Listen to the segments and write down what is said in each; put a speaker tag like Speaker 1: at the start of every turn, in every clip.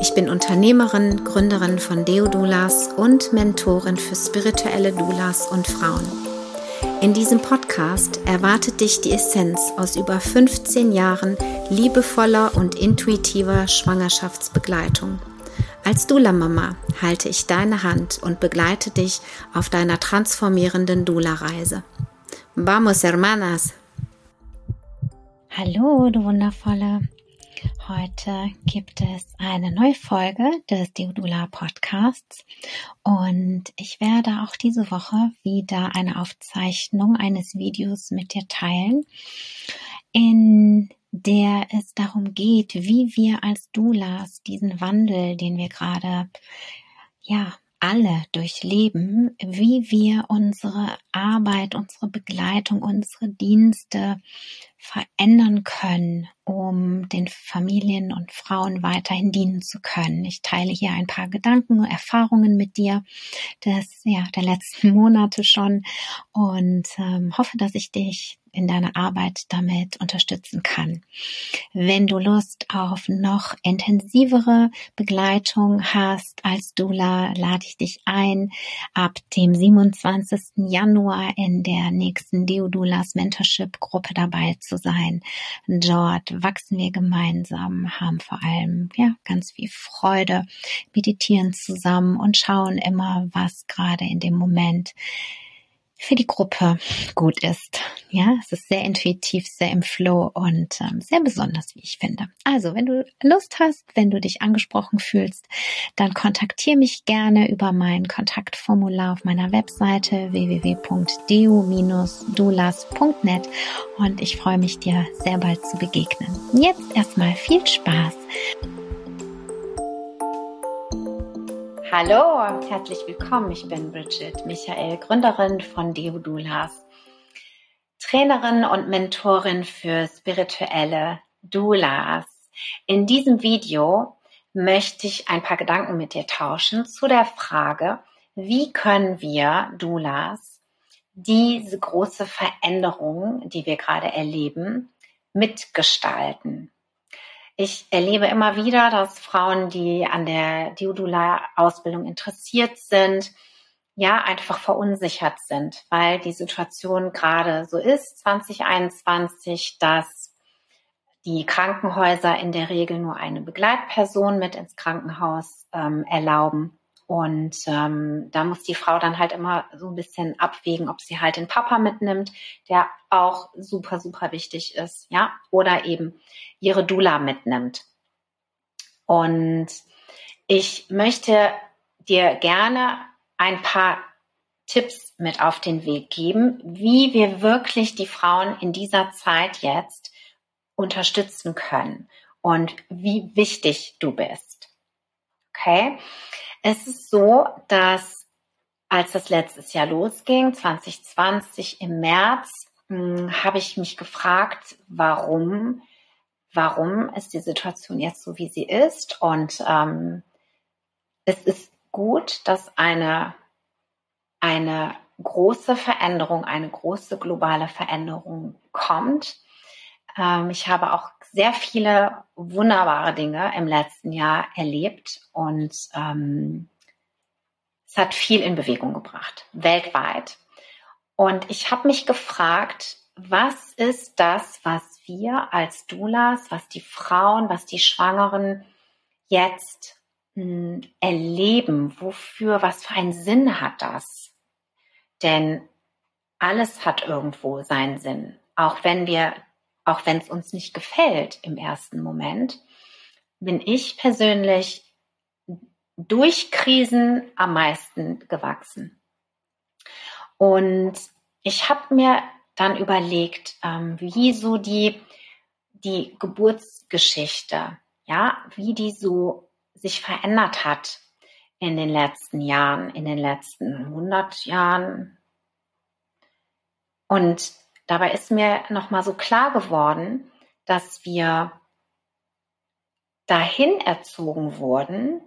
Speaker 1: Ich bin Unternehmerin, Gründerin von Deodulas und Mentorin für spirituelle Doulas und Frauen. In diesem Podcast erwartet dich die Essenz aus über 15 Jahren liebevoller und intuitiver Schwangerschaftsbegleitung. Als Dula-Mama halte ich deine Hand und begleite dich auf deiner transformierenden Dula-Reise. Vamos, hermanas!
Speaker 2: Hallo, du Wundervolle! Heute gibt es eine neue Folge des Deodula Podcasts und ich werde auch diese Woche wieder eine Aufzeichnung eines Videos mit dir teilen, in der es darum geht, wie wir als Doulas diesen Wandel, den wir gerade ja alle durchleben, wie wir unsere Arbeit, unsere Begleitung, unsere Dienste verändern können, um den Familien und Frauen weiterhin dienen zu können. Ich teile hier ein paar Gedanken und Erfahrungen mit dir des, ja, der letzten Monate schon und ähm, hoffe, dass ich dich in deiner Arbeit damit unterstützen kann. Wenn du Lust auf noch intensivere Begleitung hast als Dula, lade ich dich ein, ab dem 27. Januar in der nächsten Deodulas Mentorship Gruppe dabei zu sein. Dort wachsen wir gemeinsam, haben vor allem ja ganz viel Freude, meditieren zusammen und schauen immer, was gerade in dem Moment für die Gruppe gut ist. Ja, es ist sehr intuitiv, sehr im Flow und ähm, sehr besonders, wie ich finde. Also, wenn du Lust hast, wenn du dich angesprochen fühlst, dann kontaktiere mich gerne über mein Kontaktformular auf meiner Webseite www.deu-dulas.net und ich freue mich, dir sehr bald zu begegnen. Jetzt erstmal viel Spaß
Speaker 1: Hallo herzlich willkommen. Ich bin Bridget Michael, Gründerin von Deodulas, Trainerin und Mentorin für spirituelle Doulas. In diesem Video möchte ich ein paar Gedanken mit dir tauschen zu der Frage, wie können wir Doulas diese große Veränderung, die wir gerade erleben, mitgestalten. Ich erlebe immer wieder, dass Frauen, die an der Diodula-Ausbildung interessiert sind, ja, einfach verunsichert sind, weil die Situation gerade so ist, 2021, dass die Krankenhäuser in der Regel nur eine Begleitperson mit ins Krankenhaus ähm, erlauben und ähm, da muss die Frau dann halt immer so ein bisschen abwägen, ob sie halt den Papa mitnimmt, der auch super, super wichtig ist, ja, oder eben ihre Dula mitnimmt. Und ich möchte dir gerne ein paar Tipps mit auf den Weg geben, wie wir wirklich die Frauen in dieser Zeit jetzt unterstützen können und wie wichtig du bist. Okay? Es ist so, dass als das letztes Jahr losging, 2020 im März, hm, habe ich mich gefragt, warum, warum ist die Situation jetzt so, wie sie ist? Und ähm, es ist gut, dass eine, eine große Veränderung, eine große globale Veränderung kommt. Ähm, ich habe auch sehr viele wunderbare Dinge im letzten Jahr erlebt und ähm, es hat viel in Bewegung gebracht, weltweit. Und ich habe mich gefragt, was ist das, was wir als Doulas, was die Frauen, was die Schwangeren jetzt mh, hm, erleben? Wofür, was für einen Sinn hat das? Denn alles hat irgendwo seinen Sinn. Auch wenn wir auch wenn es uns nicht gefällt im ersten Moment, bin ich persönlich durch Krisen am meisten gewachsen. Und ich habe mir dann überlegt, ähm, wie so die, die Geburtsgeschichte, ja, wie die so sich verändert hat in den letzten Jahren, in den letzten 100 Jahren. Und dabei ist mir nochmal so klar geworden, dass wir dahin erzogen wurden,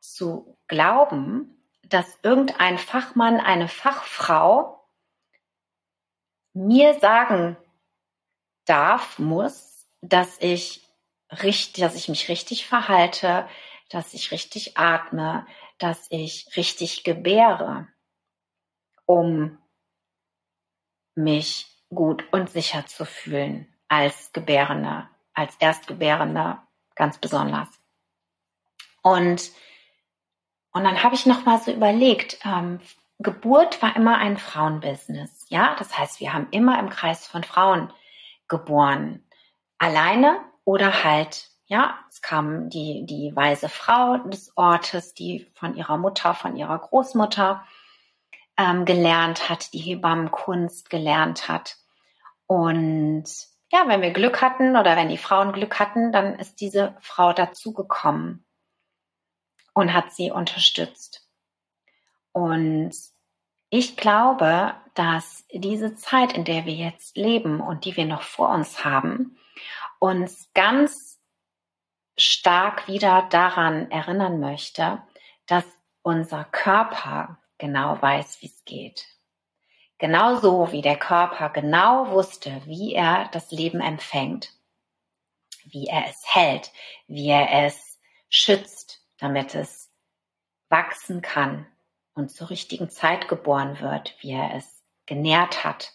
Speaker 1: zu glauben, dass irgendein Fachmann, eine Fachfrau mir sagen darf, muss, dass ich richtig, dass ich mich richtig verhalte, dass ich richtig atme, dass ich richtig gebäre, um mich gut und sicher zu fühlen als Gebärende, als Erstgebärende ganz besonders. Und, und dann habe ich noch mal so überlegt, ähm, Geburt war immer ein Frauenbusiness. Ja, das heißt, wir haben immer im Kreis von Frauen geboren. Alleine oder halt, ja, es kam die, die weise Frau des Ortes, die von ihrer Mutter, von ihrer Großmutter ähm, gelernt hat, die Hebammenkunst gelernt hat. Und ja, wenn wir Glück hatten oder wenn die Frauen Glück hatten, dann ist diese Frau dazugekommen und hat sie unterstützt. Und ich glaube, dass diese Zeit, in der wir jetzt leben und die wir noch vor uns haben, uns ganz stark wieder daran erinnern möchte, dass unser Körper genau weiß, wie es geht. Genauso wie der Körper genau wusste, wie er das Leben empfängt, wie er es hält, wie er es schützt, damit es wachsen kann und zur richtigen Zeit geboren wird, wie er es genährt hat.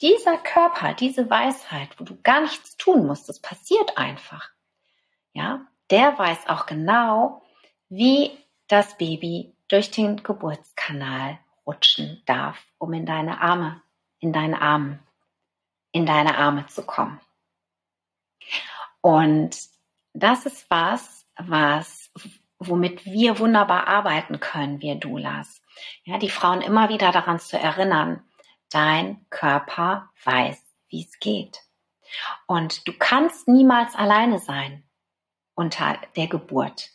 Speaker 1: Dieser Körper, diese Weisheit, wo du gar nichts tun musst, das passiert einfach. Ja, der weiß auch genau, wie das Baby durch den Geburtskanal rutschen darf, um in deine Arme, in deine Arme, in deine Arme zu kommen. Und das ist was, was, womit wir wunderbar arbeiten können, wir Doulas. Ja, die Frauen immer wieder daran zu erinnern, dein Körper weiß, wie es geht. Und du kannst niemals alleine sein unter der Geburt,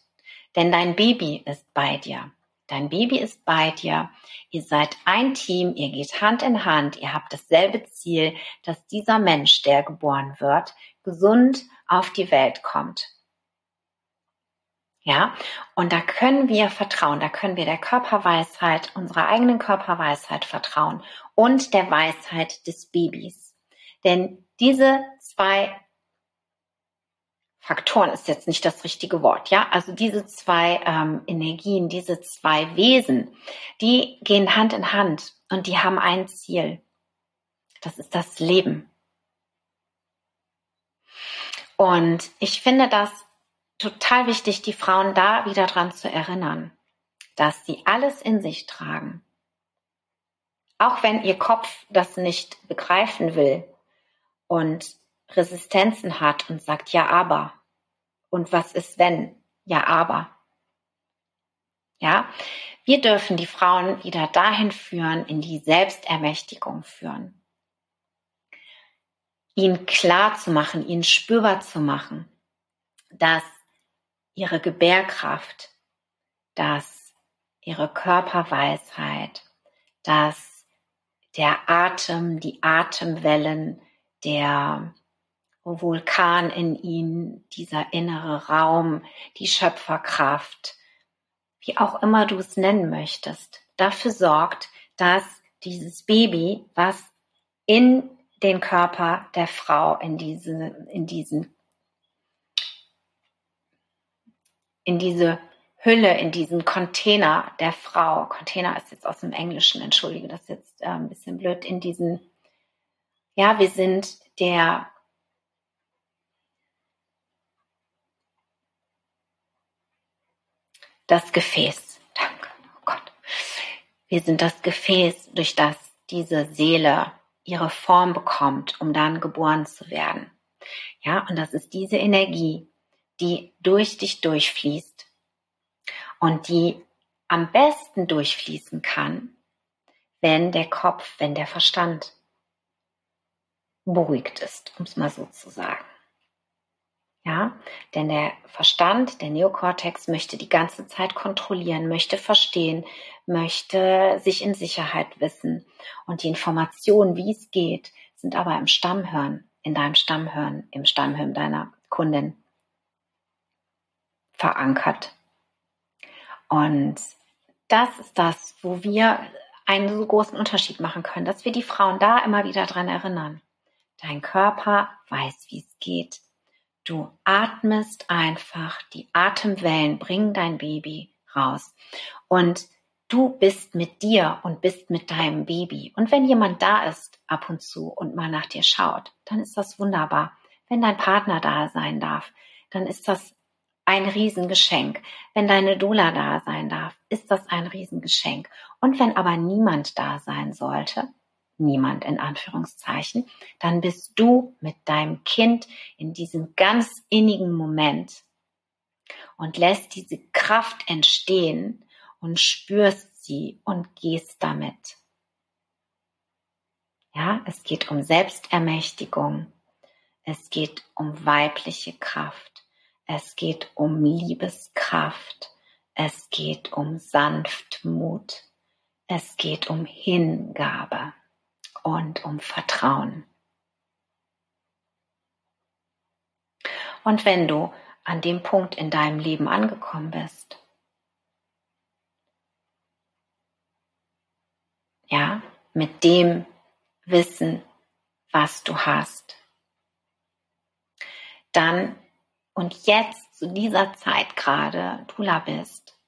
Speaker 1: denn dein Baby ist bei dir. Dein Baby ist bei dir. Ihr seid ein Team, ihr geht Hand in Hand, ihr habt dasselbe Ziel, dass dieser Mensch, der geboren wird, gesund auf die Welt kommt. Ja, und da können wir vertrauen, da können wir der Körperweisheit, unserer eigenen Körperweisheit vertrauen und der Weisheit des Babys. Denn diese zwei Faktoren ist jetzt nicht das richtige Wort, ja. Also diese zwei ähm, Energien, diese zwei Wesen, die gehen Hand in Hand und die haben ein Ziel. Das ist das Leben. Und ich finde das total wichtig, die Frauen da wieder dran zu erinnern, dass sie alles in sich tragen. Auch wenn ihr Kopf das nicht begreifen will und Resistenzen hat und sagt ja, aber. Und was ist wenn? Ja, aber. Ja, wir dürfen die Frauen wieder dahin führen, in die Selbstermächtigung führen. Ihnen klar zu machen, ihnen spürbar zu machen, dass ihre Gebärkraft, dass ihre Körperweisheit, dass der Atem, die Atemwellen, der Vulkan in ihnen, dieser innere Raum, die Schöpferkraft, wie auch immer du es nennen möchtest, dafür sorgt, dass dieses Baby, was in den Körper der Frau, in diese, in diesen, in diese Hülle, in diesen Container der Frau, Container ist jetzt aus dem Englischen, entschuldige, das ist jetzt äh, ein bisschen blöd, in diesen, ja, wir sind der das Gefäß. Danke, oh Gott. Wir sind das Gefäß, durch das diese Seele ihre Form bekommt, um dann geboren zu werden. Ja, und das ist diese Energie, die durch dich durchfließt und die am besten durchfließen kann, wenn der Kopf, wenn der Verstand beruhigt ist, um es mal so zu sagen. Ja, denn der Verstand, der Neokortex möchte die ganze Zeit kontrollieren, möchte verstehen, möchte sich in Sicherheit wissen. Und die Informationen, wie es geht, sind aber im Stammhirn, in deinem Stammhirn, im Stammhirn deiner Kundin verankert. Und das ist das, wo wir einen so großen Unterschied machen können, dass wir die Frauen da immer wieder dran erinnern. Dein Körper weiß, wie es geht. Du atmest einfach, die Atemwellen bringen dein Baby raus. Und du bist mit dir und bist mit deinem Baby. Und wenn jemand da ist ab und zu und mal nach dir schaut, dann ist das wunderbar. Wenn dein Partner da sein darf, dann ist das ein Riesengeschenk. Wenn deine Doula da sein darf, ist das ein Riesengeschenk. Und wenn aber niemand da sein sollte, niemand in Anführungszeichen, dann bist du mit deinem Kind in diesem ganz innigen Moment und lässt diese Kraft entstehen und spürst sie und gehst damit. Ja, es geht um Selbstermächtigung. Es geht um weibliche Kraft. Es geht um Liebeskraft. Es geht um Sanftmut. Es geht um Hingabe und um Vertrauen. Und wenn du an dem Punkt in deinem Leben angekommen bist, ja, mit dem Wissen, was du hast, dann und jetzt zu dieser Zeit gerade Dula bist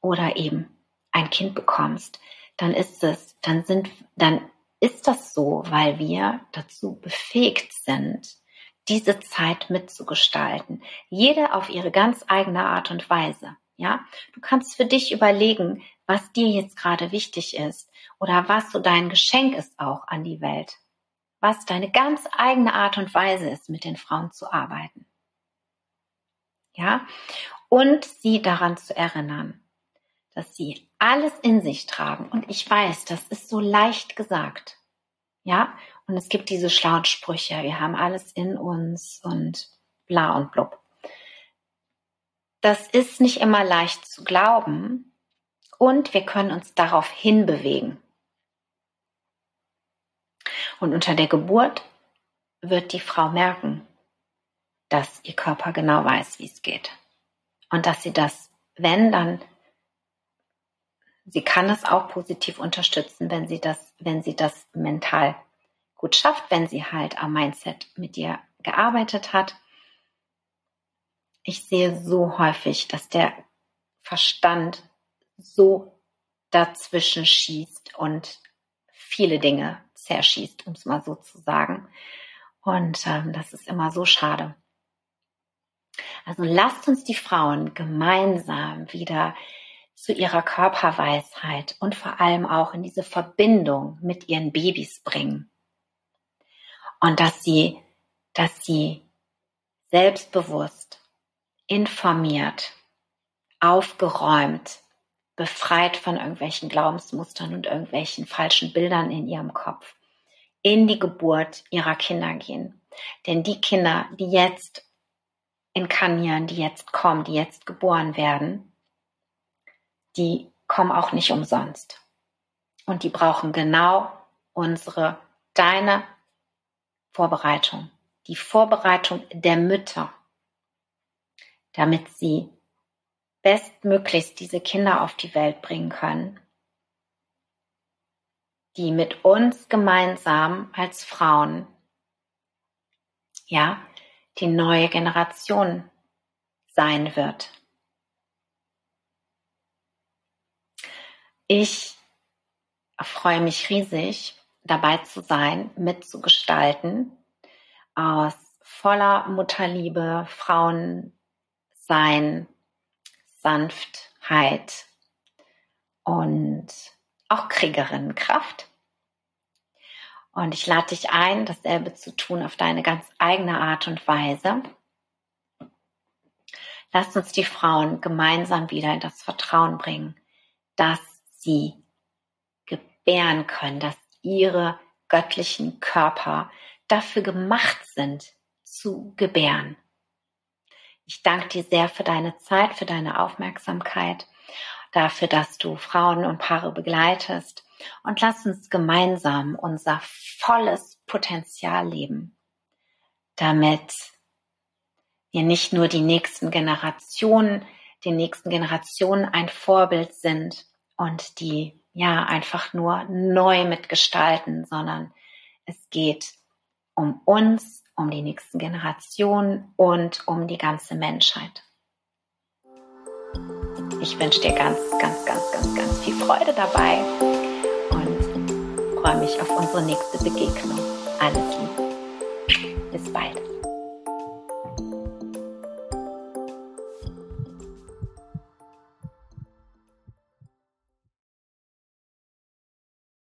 Speaker 1: oder eben ein Kind bekommst, dann ist es, dann sind, dann ist das so, weil wir dazu befähigt sind, diese Zeit mitzugestalten. Jede auf ihre ganz eigene Art und Weise. Ja, du kannst für dich überlegen, was dir jetzt gerade wichtig ist oder was so dein Geschenk ist auch an die Welt. Was deine ganz eigene Art und Weise ist, mit den Frauen zu arbeiten. Ja, und sie daran zu erinnern, dass sie alles in sich tragen. Und ich weiß, das ist so leicht gesagt. Ja, und es gibt diese schlauen Sprüche, wir haben alles in uns und bla und blub. Das ist nicht immer leicht zu glauben und wir können uns darauf hinbewegen. Und unter der Geburt wird die Frau merken, dass ihr Körper genau weiß, wie es geht. Und dass sie das, wenn, dann sie kann es auch positiv unterstützen, wenn sie das, wenn sie das mental gut schafft, wenn sie halt am Mindset mit dir gearbeitet hat. Ich sehe so häufig, dass der Verstand so dazwischen schießt und viele Dinge zerschießt, um es mal so zu sagen. Und ähm, das ist immer so schade. Also lasst uns die Frauen gemeinsam wieder zu ihrer Körperweisheit und vor allem auch in diese Verbindung mit ihren Babys bringen. Und dass sie, dass sie selbstbewusst, informiert, aufgeräumt, befreit von irgendwelchen Glaubensmustern und irgendwelchen falschen Bildern in ihrem Kopf, in die Geburt ihrer Kinder gehen. Denn die Kinder, die jetzt inkarnieren, die jetzt kommen, die jetzt geboren werden, die kommen auch nicht umsonst. Und die brauchen genau unsere, deine Vorbereitung. Die Vorbereitung der Mütter, damit sie bestmöglichst diese Kinder auf die Welt bringen können, die mit uns gemeinsam als Frauen, ja, die neue Generation sein wird. Ich freue mich riesig, dabei zu sein, mitzugestalten, aus voller Mutterliebe, Frauensein, Sanftheit und auch Kriegerinnenkraft. Und ich lade dich ein, dasselbe zu tun auf deine ganz eigene Art und Weise. Lasst uns die Frauen gemeinsam wieder in das Vertrauen bringen, dass sie gebären können, dass ihre göttlichen Körper dafür gemacht sind, zu gebären. Ich danke dir sehr für deine Zeit, für deine Aufmerksamkeit, dafür, dass du Frauen und Paare begleitest. Und lass uns gemeinsam unser volles Potenzial leben, damit wir nicht nur die nächsten Generationen, den nächsten Generationen ein Vorbild sind und die ja einfach nur neu mitgestalten, sondern es geht um uns, um die nächsten Generationen und um die ganze Menschheit. Ich wünsche dir ganz, ganz, ganz, ganz, ganz viel Freude dabei und freue mich auf unsere nächste Begegnung. Alles Liebe. Bis bald.